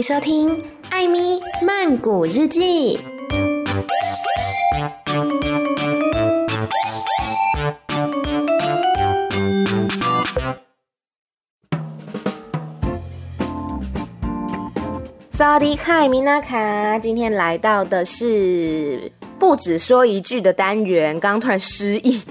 迎收听《艾咪曼谷日记》。萨迪卡，米娜卡，今天来到的是不止说一句的单元。刚刚突然失忆，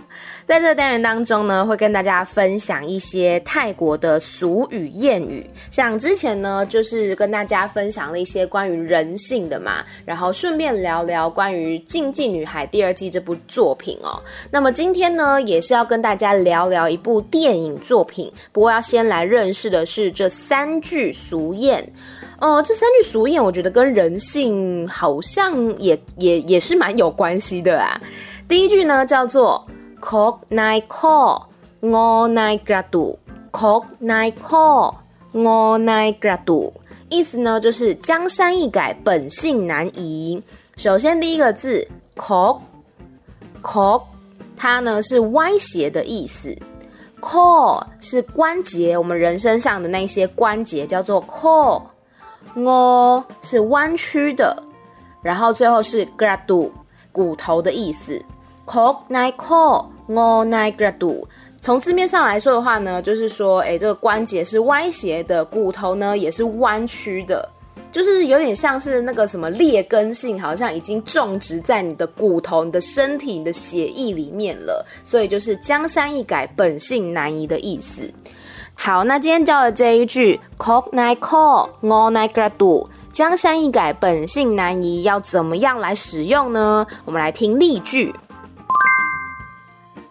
在这个单元当中呢，会跟大家分享一些泰国的俗语谚语。像之前呢，就是跟大家分享了一些关于人性的嘛，然后顺便聊聊关于《禁忌女孩》第二季这部作品哦。那么今天呢，也是要跟大家聊聊一部电影作品。不过要先来认识的是这三句俗谚。呃，这三句俗谚，我觉得跟人性好像也也也是蛮有关系的啊。第一句呢叫做 “kok nai ko ngo nai gradu”，“kok nai ko ngo nai gradu”，意思呢就是江山易改，本性难移。首先第一个字 “kok”，“kok” 它呢是歪斜的意思；“co” 是关节，我们人身上的那些关节叫做 “ko”。我是弯曲的，然后最后是 gradu 骨头的意思。Kok nai ko ngo nai gradu，从字面上来说的话呢，就是说，哎，这个关节是歪斜的，骨头呢也是弯曲的，就是有点像是那个什么劣根性，好像已经种植在你的骨头、你的身体、你的血液里面了，所以就是江山易改，本性难移的意思。好，那今天教的这一句 “kok nai ko ngo nai gradu”，江山易改，本性难移，要怎么样来使用呢？我们来听例句。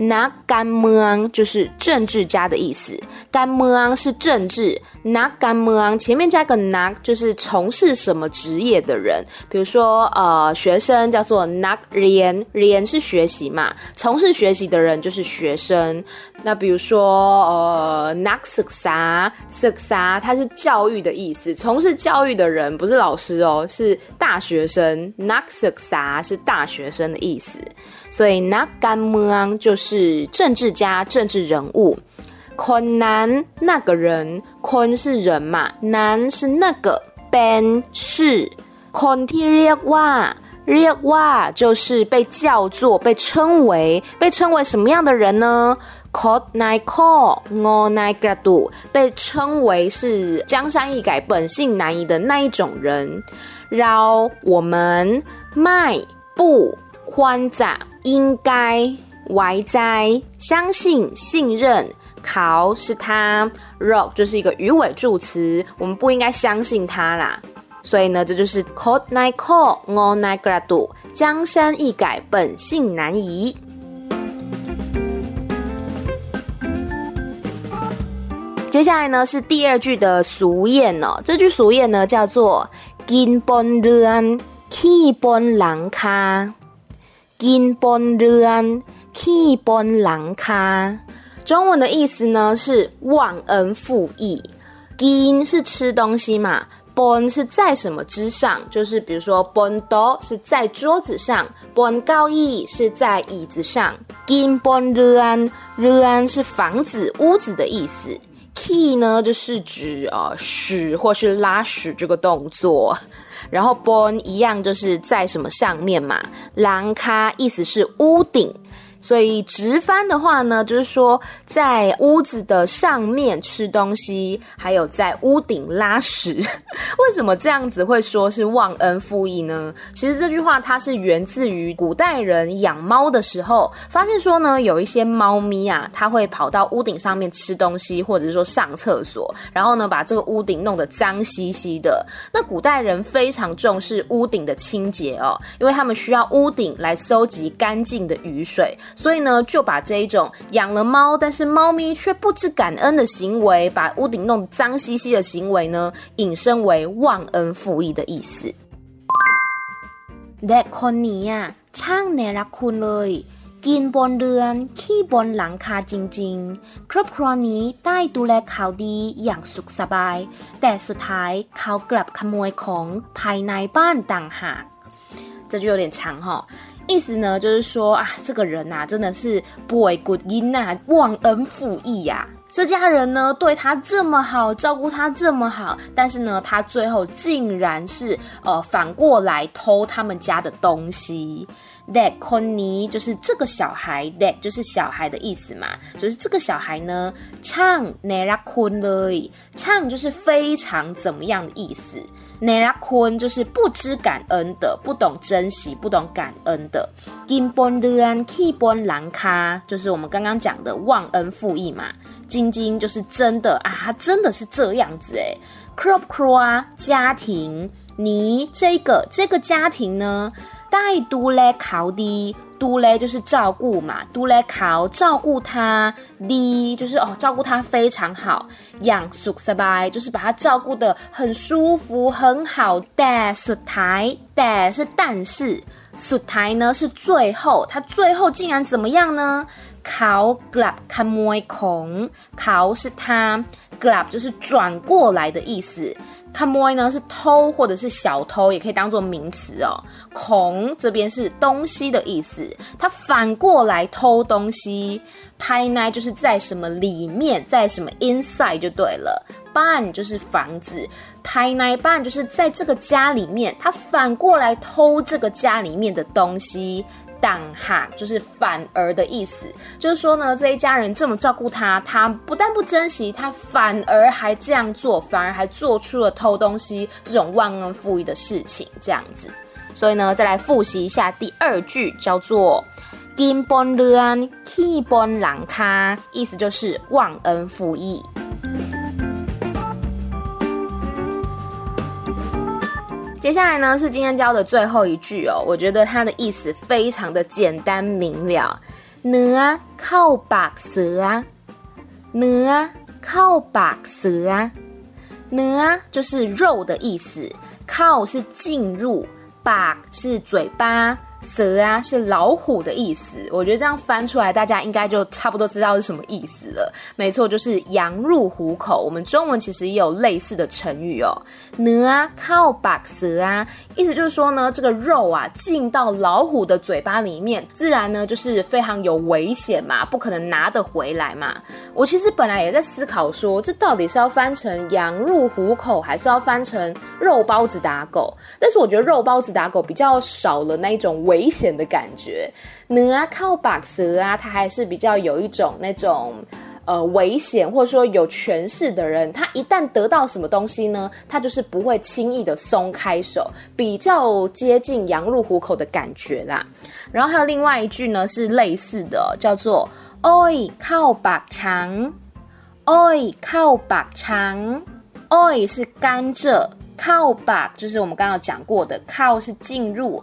拿干么昂就是政治家的意思，干么昂是政治，拿干么昂前面加个拿就是从事什么职业的人，比如说呃学生叫做拿连，连是学习嘛，从事学习的人就是学生。那比如说呃拿色啥色啥，它是教育的意思，从事教育的人不是老师哦，是大学生。拿色啥是大学生的意思。所以那干么昂就是政治家、政治人物。坤南那个人，坤是人嘛，南是那个，ben 是。坤提列哇，列哇就是被叫做、被称为、被称为什么样的人呢？Kok nai ko ngo nai gradu 被称为是江山易改、本性难移的那一种人。让我们迈不宽窄。应该外在相信信任，考是他，rock 就是一个鱼尾助词，我们不应该相信他啦。所以呢，这就是 “cold nai ko ngo nai gradu，江山易改，本性难移。接下来呢是第二句的俗谚哦，这句俗谚呢叫做 gin bon ruan ki bon lang ka。金本人，key 本郎卡。中文的意思呢是忘恩负义。金是吃东西嘛，本是在什么之上，就是比如说本多是在桌子上，本高义是在椅子上。金本人，人是房子、屋子的意思。key 呢就是指呃屎或是拉屎这个动作。然后，born 一样就是在什么上面嘛，廊卡意思是屋顶。所以直翻的话呢，就是说在屋子的上面吃东西，还有在屋顶拉屎。为什么这样子会说是忘恩负义呢？其实这句话它是源自于古代人养猫的时候，发现说呢，有一些猫咪啊，它会跑到屋顶上面吃东西，或者是说上厕所，然后呢把这个屋顶弄得脏兮兮的。那古代人非常重视屋顶的清洁哦，因为他们需要屋顶来收集干净的雨水。所以呢，就把这一种养了猫，但是猫咪却不知感恩的行为，把屋顶弄得脏兮兮的行为呢，引申为忘恩负义的意思。 กินบนเรือนขี่บนหลังคาจริงๆ ครอบครัวนี้ได้ดูแลเขาดีอย่างสุขสบาย แต่สุดท้ายเขากลับขโมยของภายในบ้านต่างหาก这就有点长哈。 意思呢，就是说啊，这个人呐，真的是不为过因呐，忘恩负义呀。这家人呢，对他这么好，照顾他这么好，但是呢，他最后竟然是呃反过来偷他们家的东西。That Connie 就是这个小孩，That 就是小孩的意思嘛，就是这个小孩呢，唱 Nera Connie，唱就是非常怎么样的意思。Nera Con 就是不知感恩的，不懂珍惜，不懂感恩的。金本人 Key 本兰卡，就是我们刚刚讲的忘恩负义嘛。晶晶就是真的啊，他真的是这样子诶。Crop Crow 家庭，你这个这个家庭呢，带都来考的。Do 就是照顾嘛，Do 考照顾他，D 就是哦照顾他非常好，Yang s u k s b y 就是把他照顾的很舒服很好，Da su tai Da 是但是，su tai 呢是最后，他最后竟然怎么样呢？考 glap k a m o kong 考是他，glap 就是转过来的意思。卡摸呢是偷或者是小偷也可以当做名词哦。孔这边是东西的意思它反过来偷东西拍呢就是在什么里面在什么 inside 就对了。ban 就是房子拍呢 ban 就是在这个家里面它反过来偷这个家里面的东西。当哈就是反而的意思，就是说呢，这一家人这么照顾他，他不但不珍惜，他反而还这样做，反而还做出了偷东西这种忘恩负义的事情，这样子。所以呢，再来复习一下第二句，叫做金本人弃本兰卡，意思就是忘恩负义。接下来呢是今天教的最后一句哦，我觉得它的意思非常的简单明了。呢啊靠把蛇啊，呢啊靠把蛇啊，呢啊就是肉的意思，靠是进入，把是嘴巴。蛇啊，是老虎的意思。我觉得这样翻出来，大家应该就差不多知道是什么意思了。没错，就是羊入虎口。我们中文其实也有类似的成语哦。呢啊，靠把蛇啊，意思就是说呢，这个肉啊进到老虎的嘴巴里面，自然呢就是非常有危险嘛，不可能拿得回来嘛。我其实本来也在思考说，这到底是要翻成羊入虎口，还是要翻成肉包子打狗？但是我觉得肉包子打狗比较少了那一种。危险的感觉，呢啊靠把蛇啊，它还是比较有一种那种呃危险，或者说有权势的人，他一旦得到什么东西呢，他就是不会轻易的松开手，比较接近羊入虎口的感觉啦。然后还有另外一句呢，是类似的，叫做“爱靠把长”，“爱靠把长”，“爱”是甘蔗，“靠把”就是我们刚刚讲过的，“靠”是进入。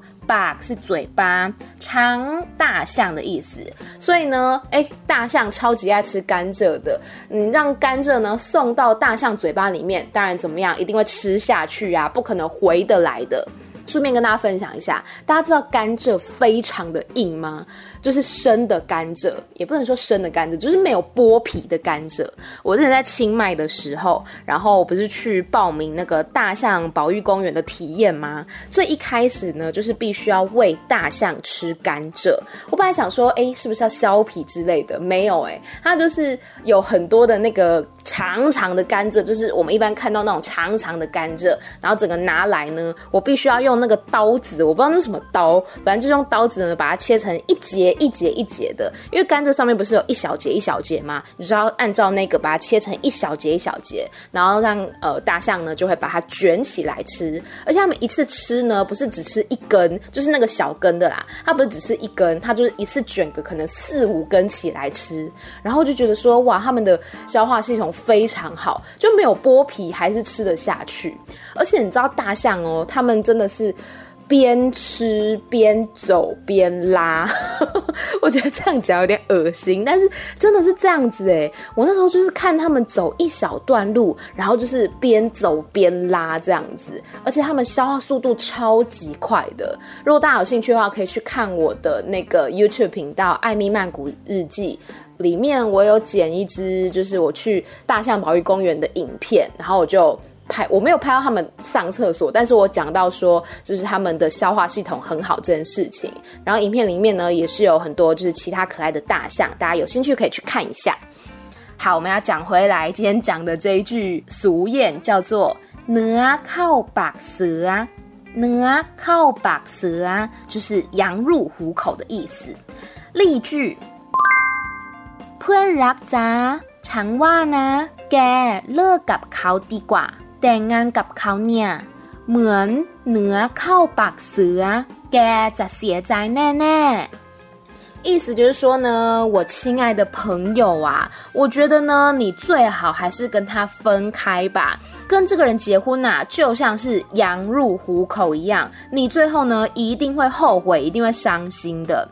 是嘴巴，长大象的意思，所以呢，哎，大象超级爱吃甘蔗的，你让甘蔗呢送到大象嘴巴里面，当然怎么样，一定会吃下去啊，不可能回得来的。顺便跟大家分享一下，大家知道甘蔗非常的硬吗？就是生的甘蔗，也不能说生的甘蔗，就是没有剥皮的甘蔗。我之前在清迈的时候，然后不是去报名那个大象保育公园的体验吗？所以一开始呢，就是必须要喂大象吃甘蔗。我本来想说，哎，是不是要削皮之类的？没有，哎，它就是有很多的那个长长的甘蔗，就是我们一般看到那种长长的甘蔗，然后整个拿来呢，我必须要用那个刀子，我不知道那是什么刀，反正就是用刀子呢把它切成一节。一节一节的，因为甘蔗上面不是有一小节一小节吗？你就要按照那个把它切成一小节一小节，然后让呃大象呢就会把它卷起来吃。而且他们一次吃呢，不是只吃一根，就是那个小根的啦。它不是只吃一根，它就是一次卷个可能四五根起来吃。然后就觉得说哇，他们的消化系统非常好，就没有剥皮还是吃得下去。而且你知道大象哦，他们真的是。边吃边走边拉，我觉得这样讲有点恶心，但是真的是这样子哎！我那时候就是看他们走一小段路，然后就是边走边拉这样子，而且他们消化速度超级快的。如果大家有兴趣的话，可以去看我的那个 YouTube 频道《艾米曼谷日记》，里面我有剪一支就是我去大象保育公园的影片，然后我就。拍我没有拍到他们上厕所，但是我讲到说，就是他们的消化系统很好这件事情。然后影片里面呢，也是有很多就是其他可爱的大象，大家有兴趣可以去看一下。好，我们要讲回来，今天讲的这一句俗谚叫做“鹅靠白蛇啊，鹅靠白蛇啊”，就是羊入虎口的意思。例句：喷热渣长袜呢，给乐กับเขาดีกว่า。 แต่งงานกับเขาเนี่ยเหมือนเนื้อเข้าปากเสือแกจะเสียใจแน่ๆ意思就是说呢，我亲爱的朋友啊，我觉得呢，你最好还是跟他分开吧。跟这个人结婚呐，就像是羊入虎口一样，你最后呢，一定会后悔，一定会伤心的。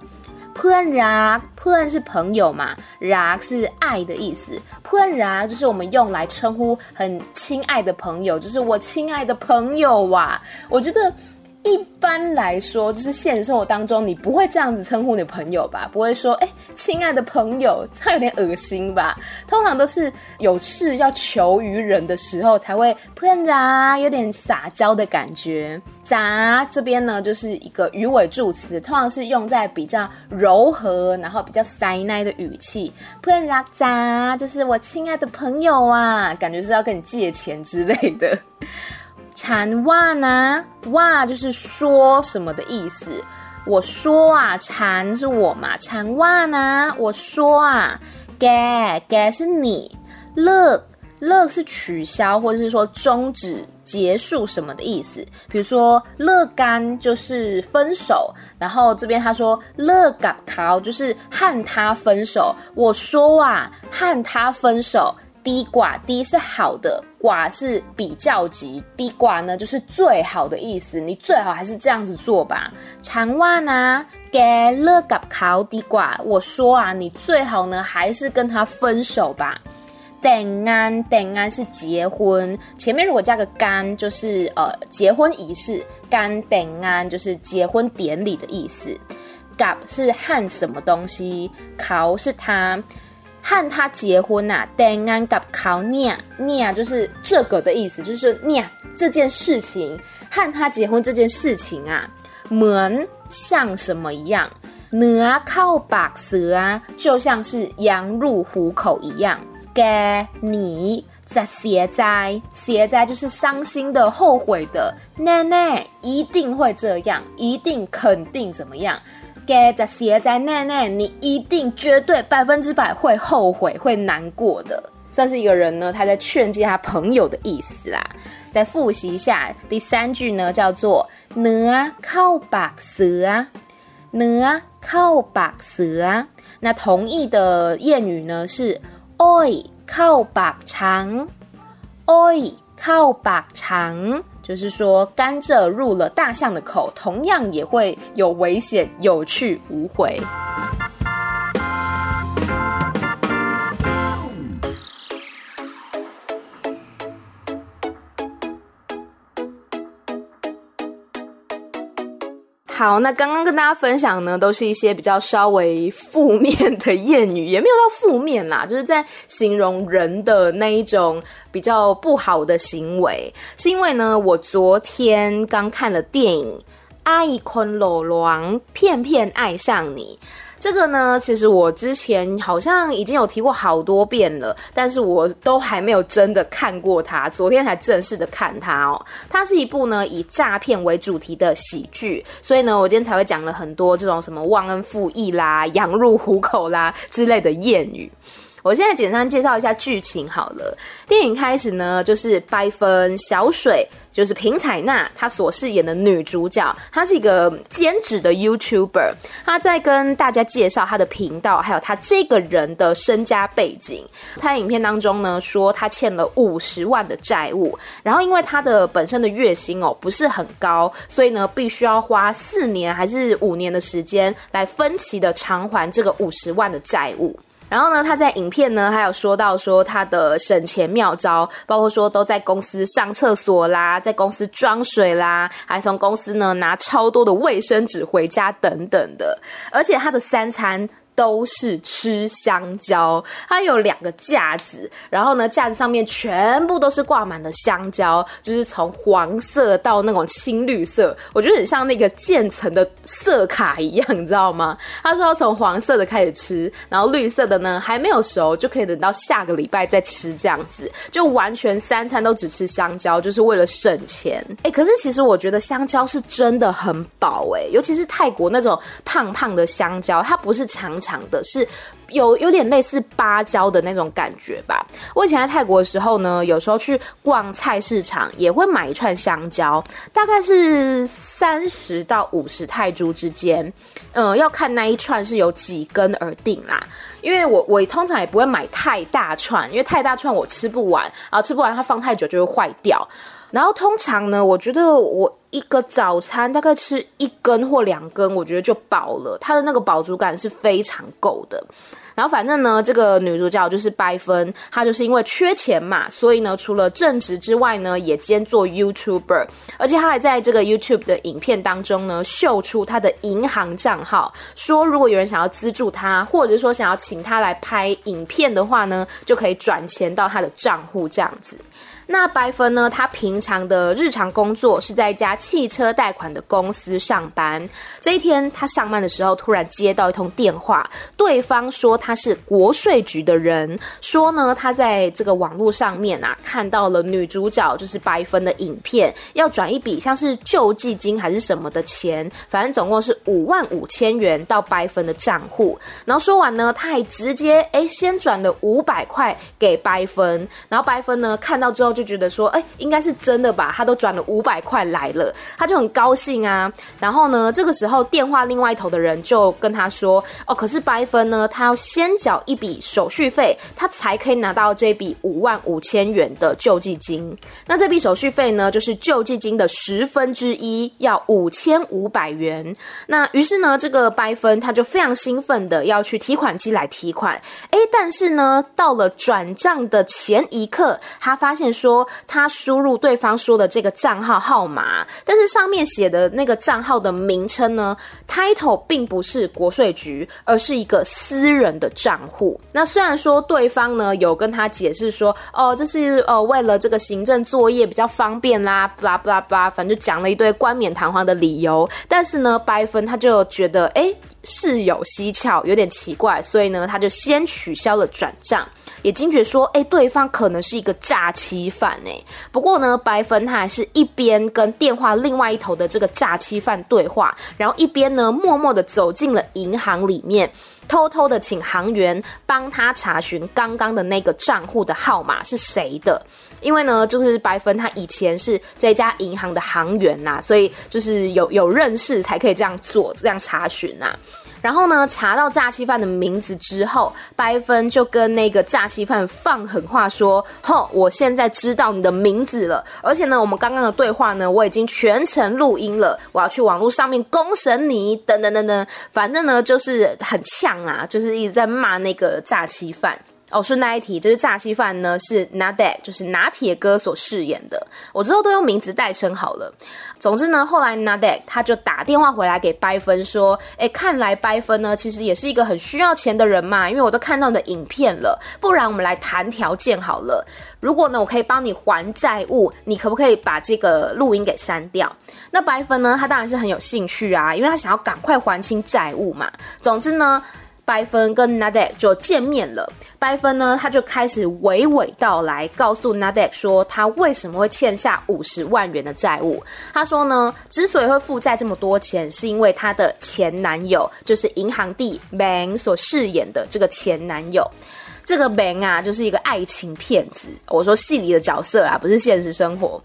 เพื่อนรัก，เพื่อน是朋友嘛，รัก是爱的意思。เพื่อนรัก就是我们用来称呼很亲爱的朋友，就是我亲爱的朋友哇、啊。我觉得。 一般来说，就是现实生活当中，你不会这样子称呼你的朋友吧？不会说，哎、欸，亲爱的朋友，这样有点恶心吧？通常都是有事要求于人的时候，才会喷啦，有点撒娇的感觉。咋这边呢，就是一个鱼尾助词，通常是用在比较柔和，然后比较塞奶的语气。喷啦咋，就是我亲爱的朋友啊，感觉是要跟你借钱之类的。缠袜呢？袜就是说什么的意思。我说啊，缠是我嘛？缠袜呢？我说啊，盖盖是你。乐乐是取消或者是说终止、结束什么的意思。比如说，乐干就是分手。然后这边他说，乐干考就是和他分手。我说啊，和他分手。低寡低是好的。寡是比较级，低寡呢就是最好的意思。你最好还是这样子做吧。长袜呢？给了个考低寡。我说啊，你最好呢还是跟他分手吧。等安等安是结婚，前面如果加个干就是呃结婚仪式，干等安就是结婚典礼的意思。gap 是焊什么东西？考是他。和他结婚啊等安甲靠娘娘就是这个的意思就是说娘这件事情和他结婚这件事情啊门像什么一样啊靠把蛇啊就像是羊入虎口一样该你在邪斋邪斋就是伤心的后悔的奶奶一定会这样一定肯定怎么样给在写在那那，你一定绝对百分之百会后悔、会难过的。算是一个人呢，他在劝诫他朋友的意思啦。再复习一下第三句呢，叫做“鹅靠把蛇啊，鹅靠把蛇啊”。那同义的谚语呢是“爱靠白肠，爱靠把长”。就是说，甘蔗入了大象的口，同样也会有危险，有去无回。好，那刚刚跟大家分享呢，都是一些比较稍微负面的谚语，也没有到负面啦，就是在形容人的那一种比较不好的行为。是因为呢，我昨天刚看了电影《爱坤罗王骗骗爱上你》。这个呢，其实我之前好像已经有提过好多遍了，但是我都还没有真的看过它。昨天才正式的看它哦。它是一部呢以诈骗为主题的喜剧，所以呢，我今天才会讲了很多这种什么忘恩负义啦、羊入虎口啦之类的谚语。我现在简单介绍一下剧情好了。电影开始呢，就是白分小水。就是平采娜，她所饰演的女主角，她是一个兼职的 YouTuber，她在跟大家介绍她的频道，还有她这个人的身家背景。她在影片当中呢，说她欠了五十万的债务，然后因为她的本身的月薪哦不是很高，所以呢必须要花四年还是五年的时间来分期的偿还这个五十万的债务。然后呢，他在影片呢还有说到说他的省钱妙招，包括说都在公司上厕所啦，在公司装水啦，还从公司呢拿超多的卫生纸回家等等的，而且他的三餐。都是吃香蕉，它有两个架子，然后呢，架子上面全部都是挂满了香蕉，就是从黄色到那种青绿色，我觉得很像那个渐层的色卡一样，你知道吗？他说要从黄色的开始吃，然后绿色的呢还没有熟，就可以等到下个礼拜再吃，这样子就完全三餐都只吃香蕉，就是为了省钱。哎，可是其实我觉得香蕉是真的很饱，哎，尤其是泰国那种胖胖的香蕉，它不是长。长的是有有点类似芭蕉的那种感觉吧。我以前在泰国的时候呢，有时候去逛菜市场也会买一串香蕉，大概是三十到五十泰铢之间。嗯、要看那一串是有几根而定啦。因为我我通常也不会买太大串，因为太大串我吃不完，然后吃不完它放太久就会坏掉。然后通常呢，我觉得我一个早餐大概吃一根或两根，我觉得就饱了。它的那个饱足感是非常够的。然后反正呢，这个女主角就是白芬，她就是因为缺钱嘛，所以呢，除了正职之外呢，也兼做 YouTuber，而且她还在这个 YouTube 的影片当中呢，秀出她的银行账号，说如果有人想要资助她，或者说想要请她来拍影片的话呢，就可以转钱到她的账户这样子。那白芬呢？他平常的日常工作是在一家汽车贷款的公司上班。这一天，他上班的时候突然接到一通电话，对方说他是国税局的人，说呢他在这个网络上面啊看到了女主角就是白芬的影片，要转一笔像是救济金还是什么的钱，反正总共是五万五千元到白芬的账户。然后说完呢，他还直接哎先转了五百块给白芬，然后白芬呢看到之后。就觉得说，哎、应该是真的吧？他都转了五百块来了，他就很高兴啊。然后呢，这个时候电话另外一头的人就跟他说，哦，可是白分呢，他要先缴一笔手续费，他才可以拿到这笔五万五千元的救济金。那这笔手续费呢，就是救济金的十分之一，要五千五百元。那于是呢，这个白分他就非常兴奋的要去提款机来提款。哎，但是呢，到了转账的前一刻，他发现说。说他输入对方说的这个账号号码，但是上面写的那个账号的名称呢，title 并不是国税局，而是一个私人的账户。那虽然说对方呢有跟他解释说，哦，这是呃为了这个行政作业比较方便啦，巴拉巴拉巴拉，反正就讲了一堆冠冕堂皇的理由，但是呢，白芬他就觉得哎。事有蹊跷，有点奇怪，所以呢，他就先取消了转账，也惊觉说，哎，对方可能是一个诈欺犯哎。不过呢，白粉他还是一边跟电话另外一头的这个诈欺犯对话，然后一边呢，默默的走进了银行里面。偷偷的请行员帮他查询刚刚的那个账户的号码是谁的，因为呢，就是白芬他以前是这家银行的行员呐，所以就是有有认识才可以这样做，这样查询呐。然后呢，查到诈欺犯的名字之后，白芬就跟那个诈欺犯放狠话说：“吼，我现在知道你的名字了，而且呢，我们刚刚的对话呢，我已经全程录音了，我要去网络上面公审你，等等等等，反正呢，就是很呛啊，就是一直在骂那个诈欺犯。”哦，顺带一提，就是诈欺犯呢是 Nadeck，就是拿铁哥所饰演的。我之后都用名字代称好了。总之呢，后来 Nadek 他就打电话回来给白分说：“哎，看来白分呢其实也是一个很需要钱的人嘛，因为我都看到你的影片了。不然我们来谈条件好了。如果呢我可以帮你还债务，你可不可以把这个录音给删掉？”那白分呢，他当然是很有兴趣啊，因为他想要赶快还清债务嘛。总之呢。白芬跟 Nadek 就见面了。白芬呢，他就开始娓娓道来，告诉 Nadek 说他为什么会欠下五十万元的债务。他说呢，之所以会负债这么多钱，是因为他的前男友，就是银行弟 Bang 所饰演的这个前男友。这个 Bang 啊，就是一个爱情骗子。我说戏里的角色啊，不是现实生活。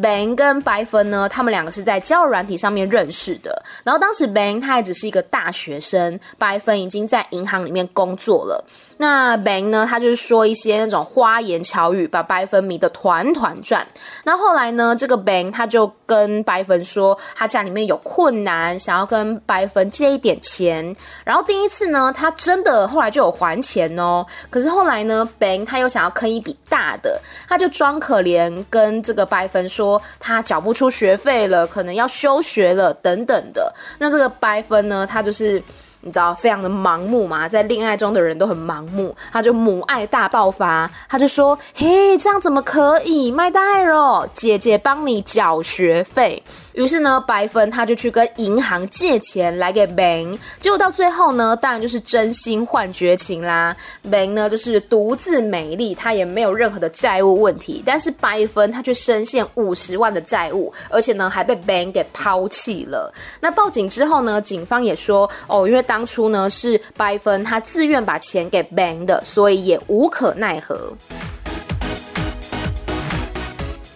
Bang 跟白芬呢，他们两个是在交友软体上面认识的。然后当时 Bang 他还只是一个大学生，白芬已经在银行里面工作了。那 Bang 呢，他就是说一些那种花言巧语，把白芬迷得团团转。那后来呢，这个 Bang 他就跟白芬说，他家里面有困难，想要跟白芬借一点钱。然后第一次呢，他真的后来就有还钱哦。可是后来呢，Bang 他又想要坑一笔大的，他就装可怜跟这个白芬说。说他缴不出学费了，可能要休学了，等等的。那这个白分呢，他就是。你知道，非常的盲目嘛，在恋爱中的人都很盲目，他就母爱大爆发，他就说：“嘿，这样怎么可以？麦戴尔，姐姐帮你缴学费。”于是呢，白芬他就去跟银行借钱来给 Bang，结果到最后呢，当然就是真心换绝情啦。Bang 呢就是独自美丽，他也没有任何的债务问题，但是白芬他却深陷五十万的债务，而且呢还被 Bang 给抛弃了。那报警之后呢，警方也说：“哦，因为。”当初呢是白芬他自愿把钱给 Bang 的，所以也无可奈何。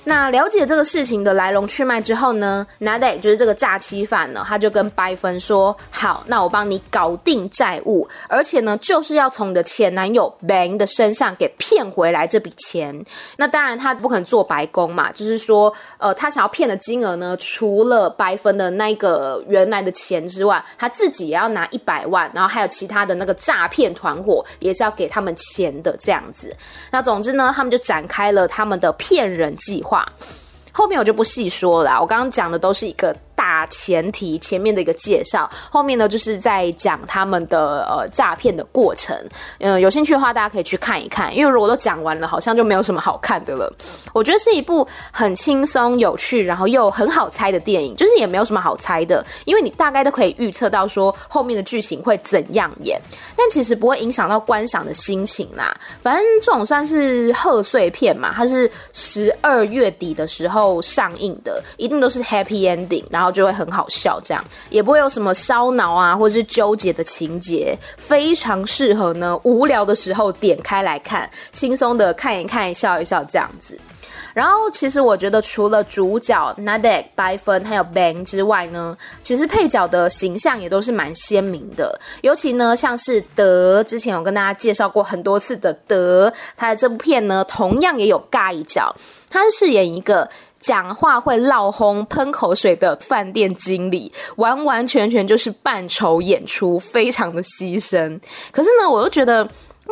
那了解这个事情的来龙去脉之后呢，Nade 就是这个诈欺犯呢，他就跟白芬说：“好，那我帮你搞定债务，而且呢，就是要从你的前男友 Bang 的身上给骗回来这笔钱。那当然他不可能做白工嘛，就是说，呃，他想要骗的金额呢，除了白芬的那个原来的钱之外，他自己也要拿一百万，然后还有其他的那个诈骗团伙也是要给他们钱的这样子。那总之呢，他们就展开了他们的骗人计划。后面我就不细说了，我刚刚讲的都是一个。大前提前面的一个介绍，后面呢就是在讲他们的呃诈骗的过程。嗯、有兴趣的话大家可以去看一看，因为如果都讲完了，好像就没有什么好看的了。我觉得是一部很轻松有趣，然后又很好猜的电影，就是也没有什么好猜的，因为你大概都可以预测到说后面的剧情会怎样演，但其实不会影响到观赏的心情啦。反正这种算是贺岁片嘛，它是十二月底的时候上映的，一定都是 happy ending，然后。就会很好笑，这样也不会有什么烧脑啊，或是纠结的情节，非常适合呢无聊的时候点开来看，轻松的看一看，笑一笑这样子。然后其实我觉得除了主角 Nader、白芬还有 Bang 之外呢，其实配角的形象也都是蛮鲜明的，尤其呢像是德，之前有跟大家介绍过很多次的德，他的这部片呢同样也有尬一角，他是饰演一个。讲话会闹哄、喷口水的饭店经理，完完全全就是扮丑演出，非常的牺牲。可是呢，我又觉得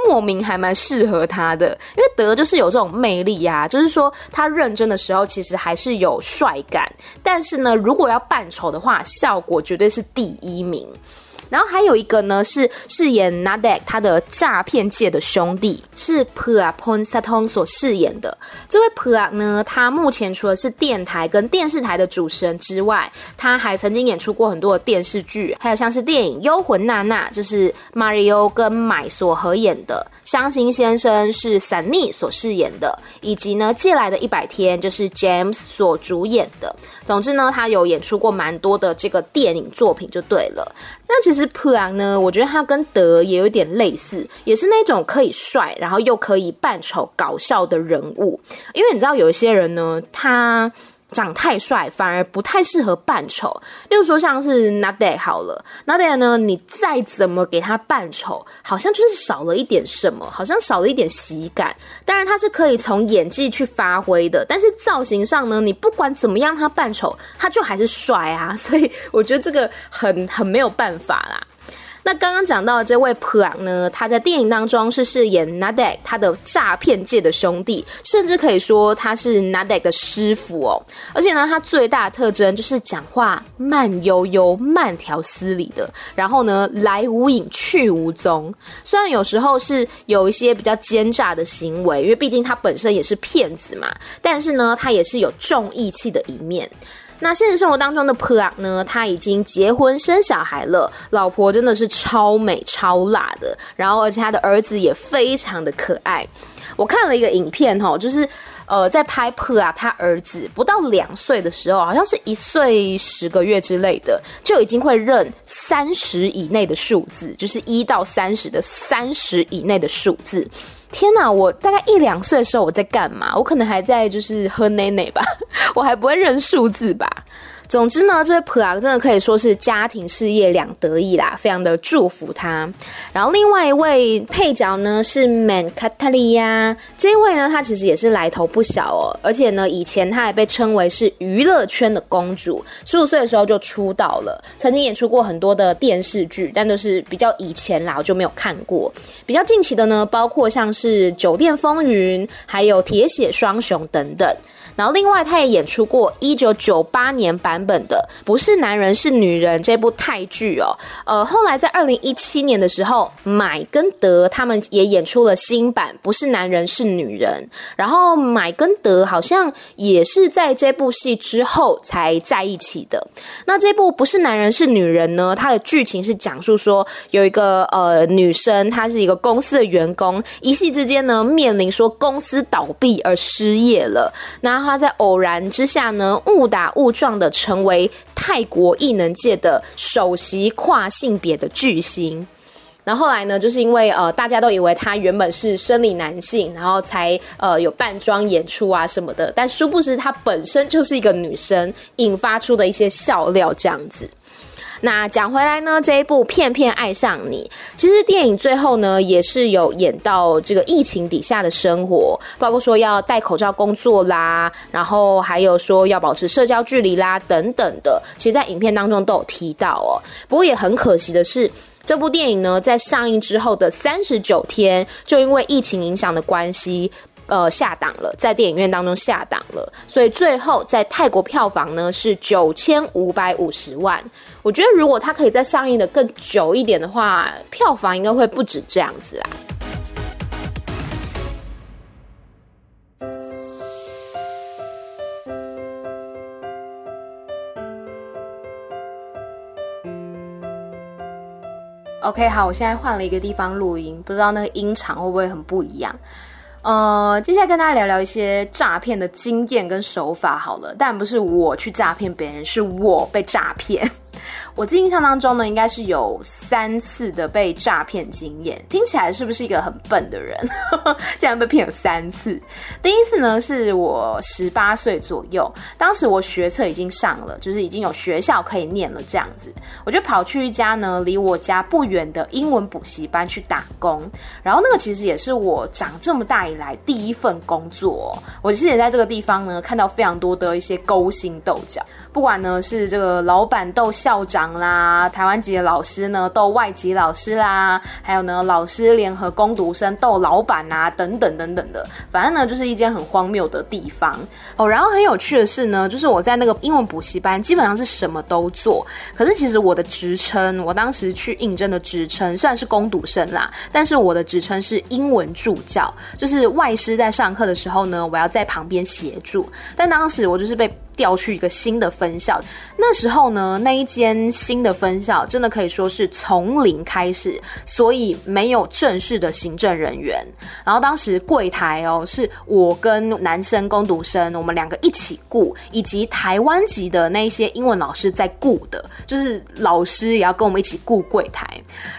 莫名还蛮适合他的，因为德就是有这种魅力呀、啊，就是说他认真的时候其实还是有帅感，但是呢，如果要扮丑的话，效果绝对是第一名。然后还有一个呢，是饰演 Nader 他的诈骗界的兄弟，是 Pheurak Phongsathorn 所饰演的。这位普阿呢，他目前除了是电台跟电视台的主持人之外，他还曾经演出过很多的电视剧，还有像是电影《幽魂娜娜》，就是 Mario 跟 Mai 所合演的；伤心先生是散尼所饰演的，以及呢借来的一百天就是 James 所主演的。总之呢，他有演出过蛮多的这个电影作品，就对了。那其实普朗呢，我觉得他跟德也有点类似，也是那种可以帅，然后又可以扮丑搞笑的人物。因为你知道有一些人呢，他。长太帅反而不太适合扮丑，例如说像是 Nade 好了，Nade 呢，你再怎么给他扮丑，好像就是少了一点什么，好像少了一点喜感。当然他是可以从演技去发挥的，但是造型上呢，你不管怎么样他扮丑，他就还是帅啊，所以我觉得这个很很没有办法啦。那刚刚讲到的这位普朗呢，他在电影当中是饰演 Nadek，他的诈骗界的兄弟，甚至可以说他是 Nadek 的师傅哦。而且呢，他最大的特征就是讲话慢悠悠、慢条斯理的，然后呢，来无影去无踪。虽然有时候是有一些比较奸诈的行为，因为毕竟他本身也是骗子嘛，但是呢，他也是有重义气的一面。那现实生活当中的普朗呢，他已经结婚生小孩了，老婆真的是超美超辣的，然后而且他的儿子也非常的可爱。我看了一个影片吼，就是呃，在拍普啊，他儿子不到两岁的时候，好像是一岁十个月之类的，就已经会认三十以内的数字，就是一到三十的三十以内的数字。天哪，我大概一两岁的时候我在干嘛？我可能还在就是喝奶奶吧，我还不会认数字吧。总之呢，这位普啊真的可以说是家庭事业两得意啦，非常的祝福他。然后另外一位配角呢是曼卡塔利亚，这一位呢她其实也是来头不小哦，而且呢以前她还被称为是娱乐圈的公主，十五岁的时候就出道了，曾经演出过很多的电视剧，但都是比较以前啦，我就没有看过。比较近期的呢，包括像是《酒店风云》，还有《铁血双雄》等等。然后，另外他也演出过一九九八年版本的《不是男人是女人》这部泰剧哦。呃，后来在二零一七年的时候，买跟德他们也演出了新版《不是男人是女人》。然后买跟德好像也是在这部戏之后才在一起的。那这部《不是男人是女人》呢？它的剧情是讲述说有一个呃女生，她是一个公司的员工，一夕之间呢面临说公司倒闭而失业了。那他在偶然之下呢，误打误撞的成为泰国艺能界的首席跨性别的巨星。那后来呢，就是因为呃，大家都以为他原本是生理男性，然后才呃有扮装演出啊什么的。但殊不知他本身就是一个女生，引发出的一些笑料这样子。那讲回来呢，这一部《骗骗爱上你》，其实电影最后呢，也是有演到这个疫情底下的生活，包括说要戴口罩工作啦，然后还有说要保持社交距离啦等等的，其实在影片当中都有提到哦。不过也很可惜的是，这部电影呢，在上映之后的三十九天，就因为疫情影响的关系。呃，下档了，在电影院当中下档了，所以最后在泰国票房呢是九千五百五十万。我觉得如果它可以再上映的更久一点的话，票房应该会不止这样子啊。OK，好，我现在换了一个地方录音，不知道那个音场会不会很不一样。呃，接下来跟大家聊聊一些诈骗的经验跟手法好了，但不是我去诈骗别人，是我被诈骗。我记印象当中呢，应该是有三次的被诈骗经验。听起来是不是一个很笨的人？竟然被骗了三次。第一次呢，是我十八岁左右，当时我学测已经上了，就是已经有学校可以念了这样子，我就跑去一家呢离我家不远的英文补习班去打工。然后那个其实也是我长这么大以来第一份工作。我其实也在这个地方呢看到非常多的一些勾心斗角，不管呢是这个老板斗校长。啦，台湾籍的老师呢斗外籍老师啦，还有呢老师联合攻读生斗老板啊，等等等等的，反正呢就是一间很荒谬的地方哦。然后很有趣的是呢，就是我在那个英文补习班基本上是什么都做，可是其实我的职称，我当时去应征的职称虽然是攻读生啦，但是我的职称是英文助教，就是外师在上课的时候呢，我要在旁边协助。但当时我就是被调去一个新的分校，那时候呢，那一间新的分校真的可以说是从零开始，所以没有正式的行政人员。然后当时柜台哦，是我跟男生工读生，我们两个一起雇，以及台湾籍的那一些英文老师在雇的，就是老师也要跟我们一起雇柜台。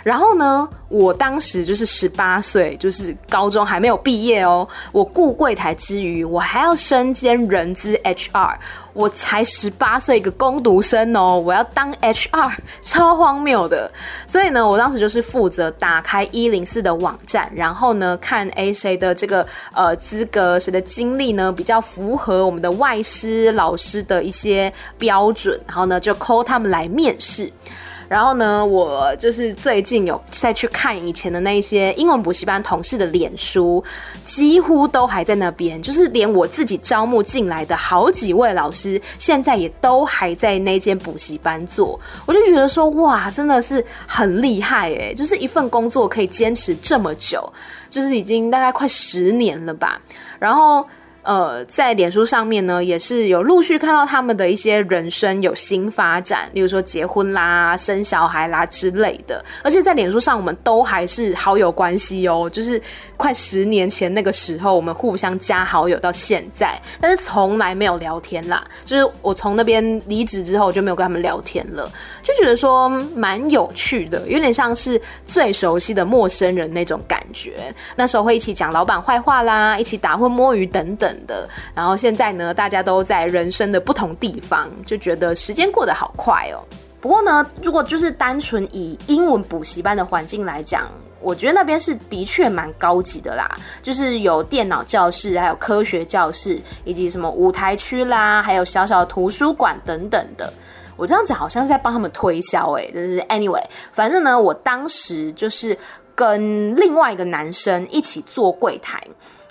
然后呢，我当时就是十八岁，就是高中还没有毕业哦。我雇柜台之余，我还要身兼人资 HR。我才十八岁，一个工读生哦，我要当 HR，超荒谬的。所以呢，我当时就是负责打开一零四的网站，然后呢，看 A 谁的这个呃资格，谁的经历呢比较符合我们的外师老师的一些标准，然后呢就 call 他们来面试。然后呢，我就是最近有再去看以前的那些英文补习班同事的脸书，几乎都还在那边。就是连我自己招募进来的好几位老师，现在也都还在那间补习班做。我就觉得说，哇，真的是很厉害哎！就是一份工作可以坚持这么久，就是已经大概快十年了吧。然后。呃，在脸书上面呢，也是有陆续看到他们的一些人生有新发展，例如说结婚啦、生小孩啦之类的。而且在脸书上，我们都还是好友关系哦，就是快十年前那个时候，我们互相加好友到现在，但是从来没有聊天啦。就是我从那边离职之后，就没有跟他们聊天了，就觉得说蛮有趣的，有点像是最熟悉的陌生人那种感觉。那时候会一起讲老板坏话啦，一起打混摸鱼等等。的，然后现在呢，大家都在人生的不同地方，就觉得时间过得好快哦。不过呢，如果就是单纯以英文补习班的环境来讲，我觉得那边是的确蛮高级的啦，就是有电脑教室，还有科学教室，以及什么舞台区啦，还有小小的图书馆等等的。我这样讲好像是在帮他们推销诶，就是 anyway，反正呢，我当时就是跟另外一个男生一起做柜台。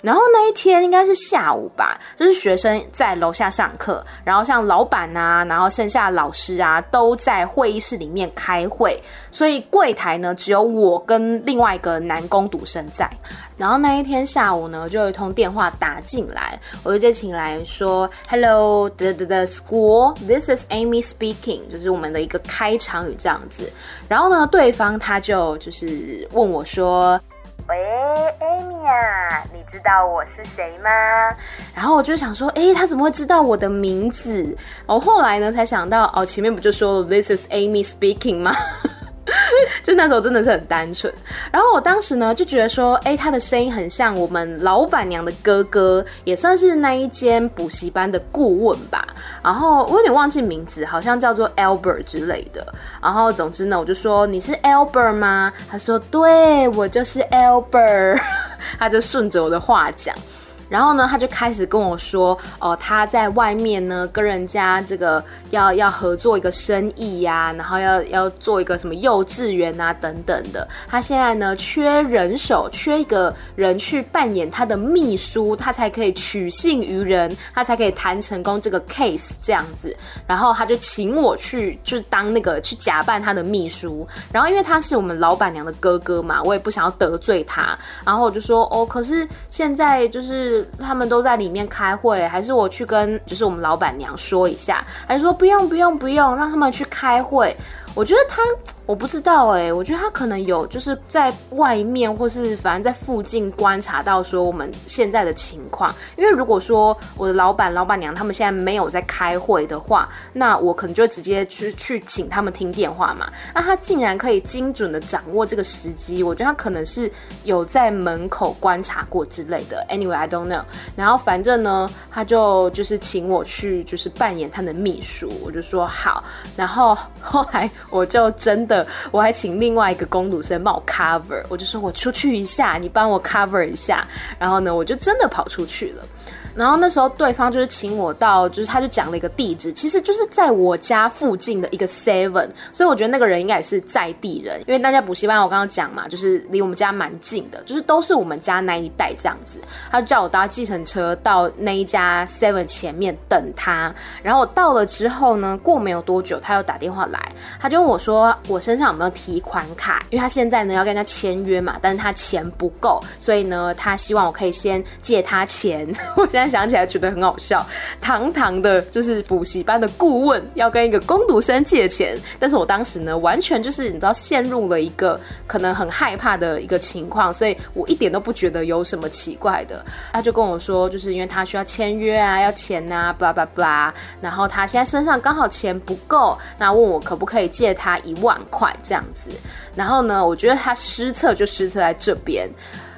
然后那一天应该是下午吧，就是学生在楼下上课，然后像老板啊，然后剩下的老师啊都在会议室里面开会，所以柜台呢只有我跟另外一个男工读生在。然后那一天下午呢，就有一通电话打进来，我就接起来说：“Hello, the the the school, this is Amy speaking。”就是我们的一个开场语这样子。然后呢，对方他就就是问我说。喂，Amy 啊，你知道我是谁吗？然后我就想说，诶，他怎么会知道我的名字？我后来呢才想到，哦，前面不就说了 This is Amy speaking 吗？就那时候真的是很单纯，然后我当时呢就觉得说，哎，他的声音很像我们老板娘的哥哥，也算是那一间补习班的顾问吧。然后我有点忘记名字，好像叫做 Albert 之类的。然后总之呢，我就说，你是 Albert 吗？他说，对，我就是 Albert。他就顺着我的话讲。然后呢，他就开始跟我说，哦、他在外面呢，跟人家这个要要合作一个生意呀、然后要要做一个什么幼稚园啊等等的。他现在呢，缺人手，缺一个人去扮演他的秘书，他才可以取信于人，他才可以谈成功这个 case 这样子。然后他就请我去，就是当那个去假扮他的秘书。然后因为他是我们老板娘的哥哥嘛，我也不想要得罪他。然后我就说，哦，可是现在就是。他们都在里面开会，还是我去跟就是我们老板娘说一下，还是说不用不用不用，让他们去开会。我觉得他。我不知道哎、我觉得他可能有就是在外面，或是反正在附近观察到说我们现在的情况。因为如果说我的老板、老板娘他们现在没有在开会的话，那我可能就直接去去请他们听电话嘛。那他竟然可以精准的掌握这个时机，我觉得他可能是有在门口观察过之类的。Anyway，I don't know。然后反正呢，他就就是请我去就是扮演他的秘书，我就说好。然后后来我就真的。我还请另外一个工读生帮我 cover，我就说我出去一下，你帮我 cover 一下，然后呢，我就真的跑出去了。然后那时候对方就是请我到，就是他就讲了一个地址，其实就是在我家附近的一个 Seven，所以我觉得那个人应该也是在地人，因为大家补习班我刚刚讲嘛，就是离我们家蛮近的，就是都是我们家那一带这样子。他就叫我搭计程车到那一家 Seven 前面等他，然后我到了之后呢，过没有多久他又打电话来，他就问我说我身上有没有提款卡，因为他现在呢要跟人家签约嘛，但是他钱不够，所以呢他希望我可以先借他钱，我现在。想起来觉得很好笑，堂堂的就是补习班的顾问要跟一个工读生借钱，但是我当时呢，完全就是你知道陷入了一个可能很害怕的一个情况，所以我一点都不觉得有什么奇怪的。他就跟我说，就是因为他需要签约啊，要钱啊巴拉巴拉然后他现在身上刚好钱不够，那问我可不可以借他一万块这样子。然后呢，我觉得他失策就失策在这边。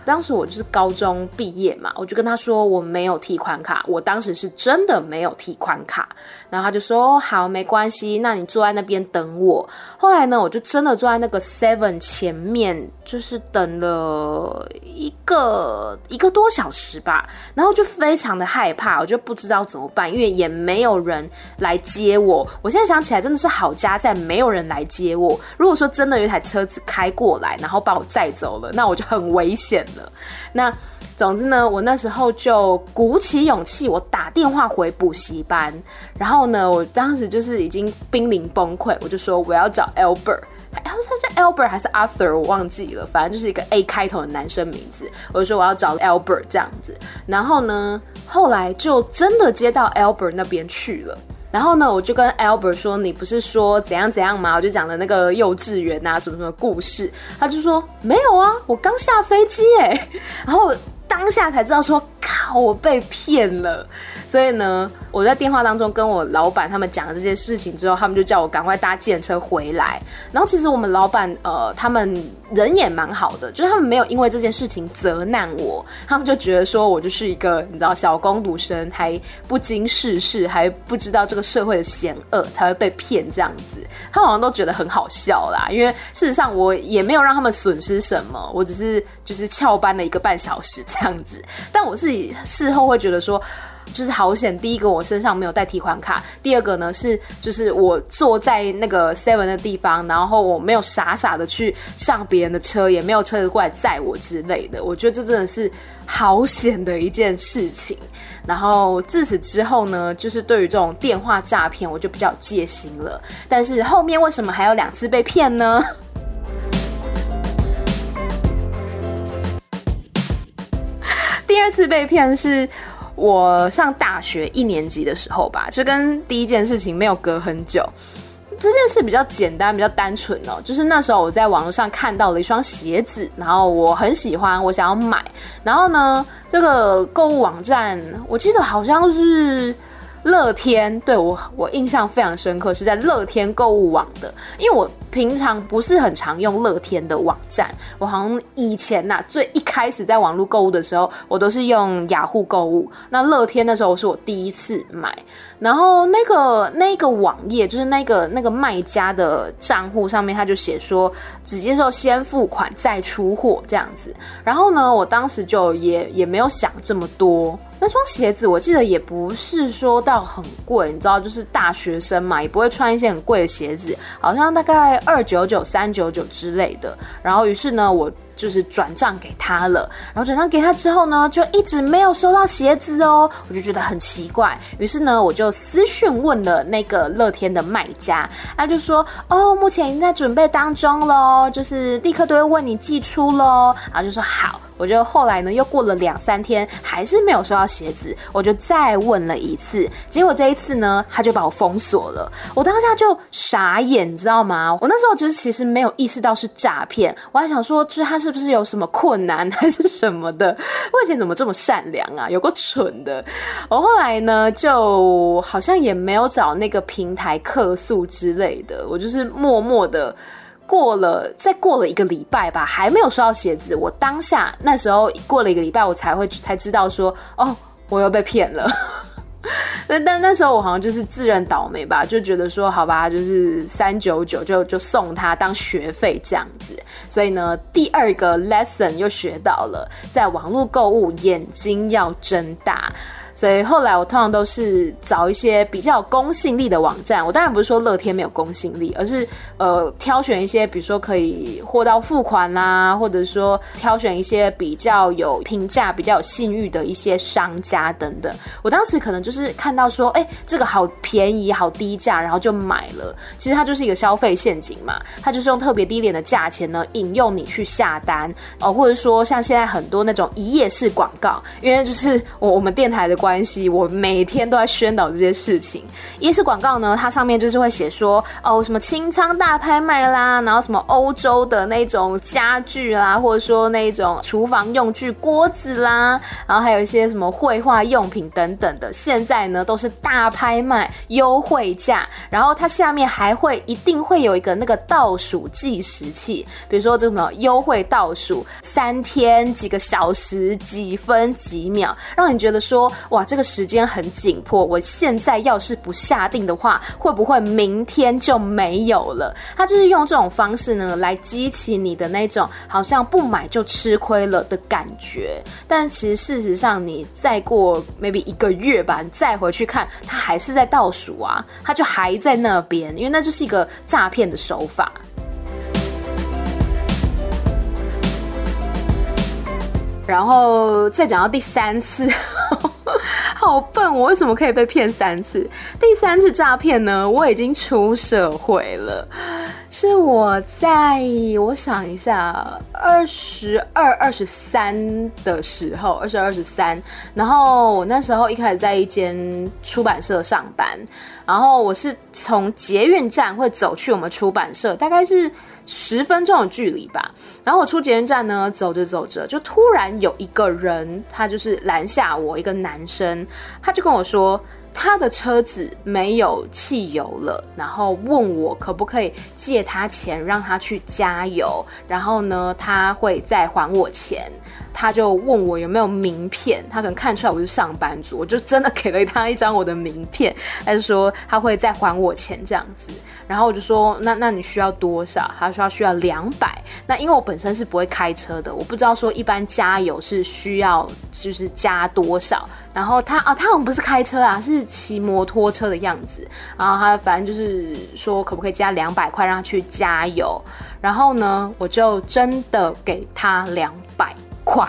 当时我就是高中毕业嘛，我就跟他说我没有提款卡，我当时是真的没有提款卡。然后他就说好，没关系，那你坐在那边等我。后来呢，我就真的坐在那个 Seven 前面，就是等了一个一个多小时吧。然后就非常的害怕，我就不知道怎么办，因为也没有人来接我。我现在想起来真的是好家在没有人来接我。如果说真的有一台车子开过来，然后把我载走了，那我就很危险。那总之呢，我那时候就鼓起勇气，我打电话回补习班，然后呢，我当时就是已经濒临崩溃，我就说我要找 Albert。然后他叫 Albert 还是 Arthur，我忘记了，反正就是一个 A 开头的男生名字。我就说我要找 Albert 这样子，然后呢，后来就真的接到 Albert 那边去了。然后呢，我就跟 Albert 说：“你不是说怎样怎样吗？”我就讲了那个幼稚园啊，什么什么故事。他就说：“没有啊，我刚下飞机哎。”然后当下才知道说：“靠，我被骗了。”所以呢，我在电话当中跟我老板他们讲了这些事情之后，他们就叫我赶快搭计程车回来。然后其实我们老板呃，他们人也蛮好的，就是他们没有因为这件事情责难我，他们就觉得说我就是一个你知道小工读生，还不经世事，还不知道这个社会的险恶，才会被骗这样子。他们好像都觉得很好笑啦，因为事实上我也没有让他们损失什么，我只是就是翘班了一个半小时这样子。但我自己事后会觉得说。就是好险，第一个我身上没有带提款卡，第二个呢是就是我坐在那个 seven 的地方，然后我没有傻傻的去上别人的车，也没有车子过来载我之类的。我觉得这真的是好险的一件事情。然后自此之后呢，就是对于这种电话诈骗，我就比较戒心了。但是后面为什么还有两次被骗呢？第二次被骗是。我上大学一年级的时候吧，就跟第一件事情没有隔很久。这件事比较简单，比较单纯哦。就是那时候我在网络上看到了一双鞋子，然后我很喜欢，我想要买。然后呢，这个购物网站，我记得好像是。乐天，对，我我印象非常深刻，是在乐天购物网的，因为我平常不是很常用乐天的网站，我好像以前呐、最一开始在网络购物的时候，我都是用雅虎购物，那乐天的时候是我第一次买，然后那个那个网页就是那个那个卖家的账户上面他就写说只接受先付款再出货这样子，然后呢，我当时就也也没有想这么多。那双鞋子我记得也不是说到很贵，你知道，就是大学生嘛，也不会穿一些很贵的鞋子，好像大概二九九、三九九之类的。然后于是呢，我。就是转账给他了，然后转账给他之后呢，就一直没有收到鞋子哦，我就觉得很奇怪。于是呢，我就私讯问了那个乐天的卖家，他就说：“哦，目前已经在准备当中喽，就是立刻都会问你寄出喽。”然后就说好。我就后来呢，又过了两三天，还是没有收到鞋子，我就再问了一次，结果这一次呢，他就把我封锁了。我当下就傻眼，你知道吗？我那时候就是其实没有意识到是诈骗，我还想说，就是他是。是不是有什么困难还是什么的？我以前怎么这么善良啊？有个蠢的！我后来呢，就好像也没有找那个平台客诉之类的，我就是默默的过了，再过了一个礼拜吧，还没有收到鞋子。我当下那时候过了一个礼拜，我才会才知道说，哦，我又被骗了。但但那时候我好像就是自认倒霉吧，就觉得说好吧，就是三九九就就送他当学费这样子。所以呢，第二个 lesson 又学到了，在网络购物眼睛要睁大。所以后来我通常都是找一些比较有公信力的网站。我当然不是说乐天没有公信力，而是呃挑选一些，比如说可以货到付款啦、啊，或者说挑选一些比较有评价、比较有信誉的一些商家等等。我当时可能就是看到说，哎、这个好便宜、好低价，然后就买了。其实它就是一个消费陷阱嘛，它就是用特别低廉的价钱呢引诱你去下单哦，或者说像现在很多那种一页式广告，因为就是我我们电台的广关系，我每天都在宣导这些事情。一是广告呢，它上面就是会写说哦，什么清仓大拍卖啦，然后什么欧洲的那种家具啦，或者说那种厨房用具锅子啦，然后还有一些什么绘画用品等等的，现在呢都是大拍卖优惠价。然后它下面还会一定会有一个那个倒数计时器，比如说这种优惠倒数三天几个小时几分几秒，让你觉得说。哇，哇这个时间很紧迫，我现在要是不下定的话，会不会明天就没有了？他就是用这种方式呢，来激起你的那种好像不买就吃亏了的感觉。但其实事实上，你再过 maybe 一个月吧，你再回去看，他还是在倒数啊，他就还在那边，因为那就是一个诈骗的手法。然后再讲到第三次。好笨！我为什么可以被骗三次？第三次诈骗呢？我已经出社会了。是我在我想一下，二十二、二十三的时候，二十二、二十三，然后我那时候一开始在一间出版社上班，然后我是从捷运站会走去我们出版社，大概是十分钟的距离吧。然后我出捷运站呢，走着走着，就突然有一个人，他就是拦下我，一个男生，他就跟我说。他的车子没有汽油了，然后问我可不可以借他钱让他去加油，然后呢，他会再还我钱。他就问我有没有名片，他可能看出来我是上班族，我就真的给了他一张我的名片，他就说他会再还我钱这样子。然后我就说，那那你需要多少？他说需要两百。那因为我本身是不会开车的，我不知道说一般加油是需要就是加多少。然后他啊，他好像不是开车啊，是骑摩托车的样子。然后他反正就是说可不可以加两百块让他去加油。然后呢，我就真的给他两百块。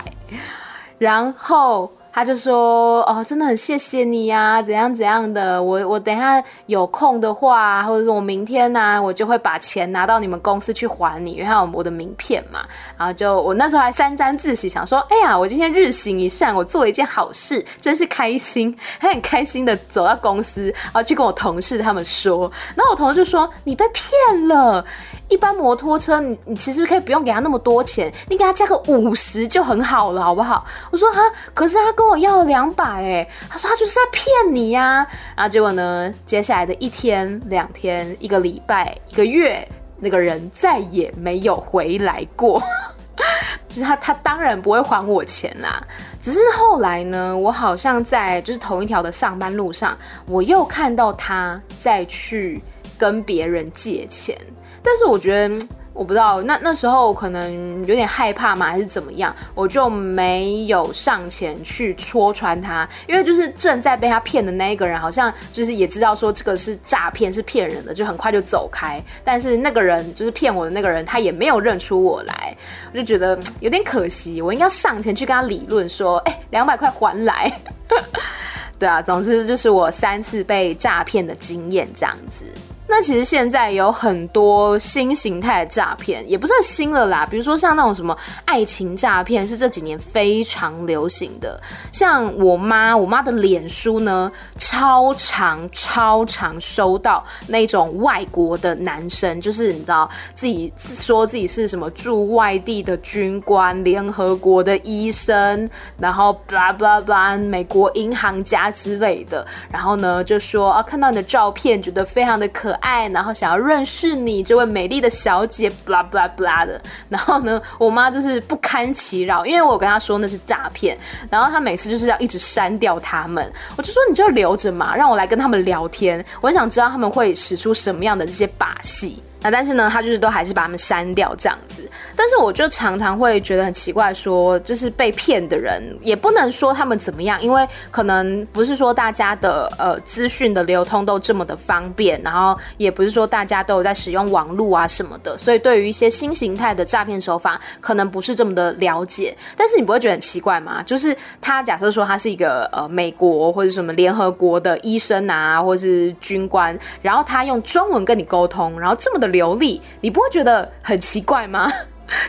然后。他就说：“哦，真的很谢谢你呀，怎样怎样的。我我等下有空的话，或者说我明天呢、我就会把钱拿到你们公司去还你，因为还有我的名片嘛。然后就我那时候还沾沾自喜，想说：哎呀，我今天日行一善，我做了一件好事，真是开心。他很开心的走到公司，然后去跟我同事他们说。然后我同事就说：你被骗了。”一般摩托车你，你其实可以不用给他那么多钱，你给他加个五十就很好了，好不好？我说他，可是他跟我要了两百，哎，他说他就是在骗你呀、然后结果呢，接下来的一天、两天、一个礼拜、一个月，那个人再也没有回来过。就是他，他当然不会还我钱啦。只是后来呢，我好像在就是同一条的上班路上，我又看到他再去跟别人借钱。但是我觉得，我不知道那那时候可能有点害怕嘛，还是怎么样，我就没有上前去戳穿他，因为就是正在被他骗的那一个人，好像就是也知道说这个是诈骗，是骗人的，就很快就走开。但是那个人就是骗我的那个人，他也没有认出我来，我就觉得有点可惜，我应该上前去跟他理论说，哎，两百块还来。对啊，总之就是我三次被诈骗的经验这样子。那其实现在有很多新形态的诈骗，也不算新了啦。比如说像那种什么爱情诈骗，是这几年非常流行的。像我妈，我妈的脸书呢，超常超常收到那种外国的男生，就是你知道自己说自己是什么驻外地的军官、联合国的医生，然后 blah blah blah 美国银行家之类的。然后呢，就说啊，看到你的照片，觉得非常的可爱。然后想要认识你这位美丽的小姐，blah blah blah 的。然后呢，我妈就是不堪其扰，因为我跟她说那是诈骗，然后她每次就是要一直删掉他们。我就说你就留着嘛，让我来跟他们聊天。我很想知道他们会使出什么样的这些把戏。那但是呢，他就是都还是把他们删掉这样子。但是我就常常会觉得很奇怪，说就是被骗的人也不能说他们怎么样，因为可能不是说大家的呃资讯的流通都这么的方便，然后也不是说大家都有在使用网络啊什么的，所以对于一些新形态的诈骗手法，可能不是这么的了解。但是你不会觉得很奇怪吗？就是他假设说他是一个呃美国或者什么联合国的医生啊，或者是军官，然后他用中文跟你沟通，然后这么的。流利，你不会觉得很奇怪吗？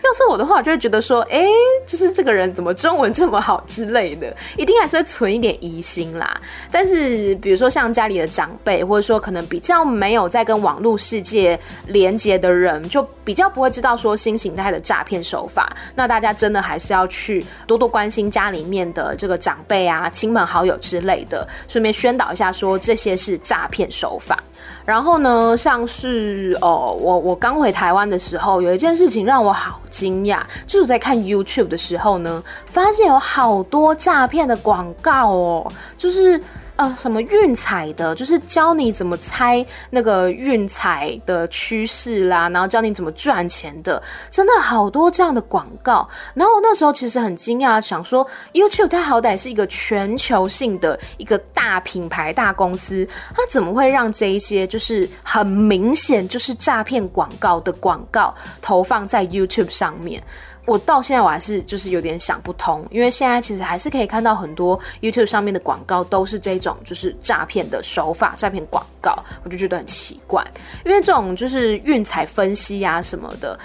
要是我的话，我就会觉得说，哎，就是这个人怎么中文这么好之类的，一定还是会存一点疑心啦。但是，比如说像家里的长辈，或者说可能比较没有在跟网络世界连接的人，就比较不会知道说新形态的诈骗手法。那大家真的还是要去多多关心家里面的这个长辈啊、亲朋好友之类的，顺便宣导一下说这些是诈骗手法。然后呢，像是哦，我我刚回台湾的时候，有一件事情让我好惊讶，就是在看 YouTube 的时候呢，发现有好多诈骗的广告哦，就是。呃，什么运彩的，就是教你怎么猜那个运彩的趋势啦，然后教你怎么赚钱的，真的好多这样的广告。然后我那时候其实很惊讶，想说 YouTube 它好歹是一个全球性的一个大品牌、大公司，它怎么会让这一些就是很明显就是诈骗广告的广告投放在 YouTube 上面？我到现在我还是就是有点想不通，因为现在其实还是可以看到很多 YouTube 上面的广告都是这种就是诈骗的手法、诈骗广告，我就觉得很奇怪，因为这种就是运彩分析呀什么的。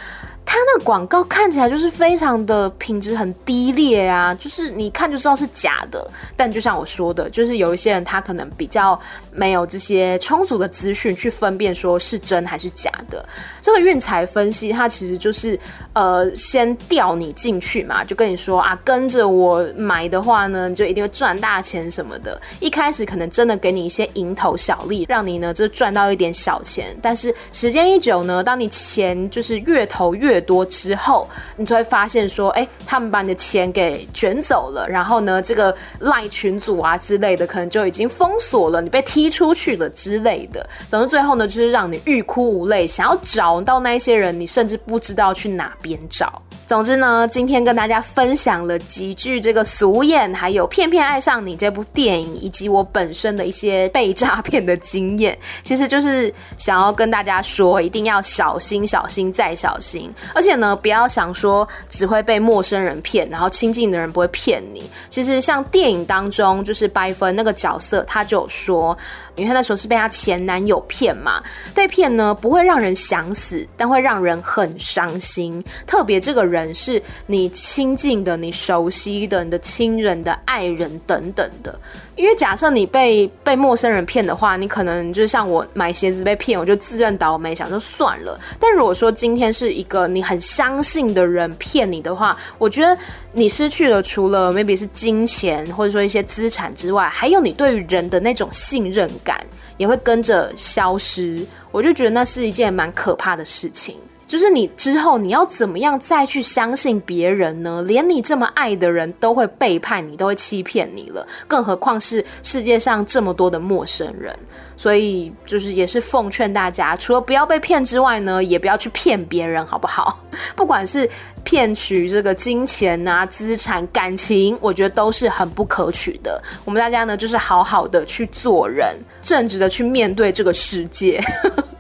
他那广告看起来就是非常的品质很低劣啊，就是你看就知道是假的。但就像我说的，就是有一些人他可能比较没有这些充足的资讯去分辨说是真还是假的。这个运财分析，它其实就是呃先钓你进去嘛，就跟你说啊，跟着我买的话呢，你就一定会赚大钱什么的。一开始可能真的给你一些蝇头小利，让你呢就赚到一点小钱。但是时间一久呢，当你钱就是越投越越多之后，你就会发现说，哎、他们把你的钱给卷走了，然后呢，这个赖群组啊之类的，可能就已经封锁了，你被踢出去了之类的。总之最后呢，就是让你欲哭无泪，想要找到那些人，你甚至不知道去哪边找。总之呢，今天跟大家分享了几句这个俗谚，还有《骗骗爱上你》这部电影，以及我本身的一些被诈骗的经验，其实就是想要跟大家说，一定要小心、小心再小心。而且呢，不要想说只会被陌生人骗，然后亲近的人不会骗你。其实像电影当中，就是白芬那个角色，他就有说，因为他那时候是被他前男友骗嘛，被骗呢不会让人想死，但会让人很伤心。特别这个人是你亲近的、你熟悉的、你的亲人的爱人等等的。因为假设你被被陌生人骗的话，你可能就像我买鞋子被骗，我就自认倒霉，想说算了。但如果说今天是一个你很相信的人骗你的话，我觉得你失去了除了 maybe 是金钱或者说一些资产之外，还有你对于人的那种信任感也会跟着消失。我就觉得那是一件蛮可怕的事情。就是你之后你要怎么样再去相信别人呢？连你这么爱的人都会背叛你，都会欺骗你了，更何况是世界上这么多的陌生人。所以就是也是奉劝大家，除了不要被骗之外呢，也不要去骗别人，好不好？不管是骗取这个金钱啊、资产、感情，我觉得都是很不可取的。我们大家呢，就是好好的去做人，正直的去面对这个世界。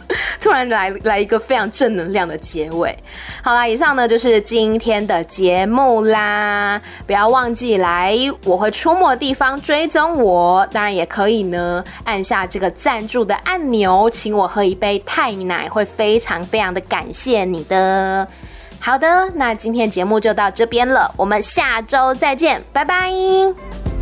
突然来来一个非常正能量的结尾，好啦，以上呢就是今天的节目啦，不要忘记来我会出没的地方追踪我，当然也可以呢按下这个赞助的按钮，请我喝一杯泰奶，会非常非常的感谢你的。好的，那今天节目就到这边了，我们下周再见，拜拜。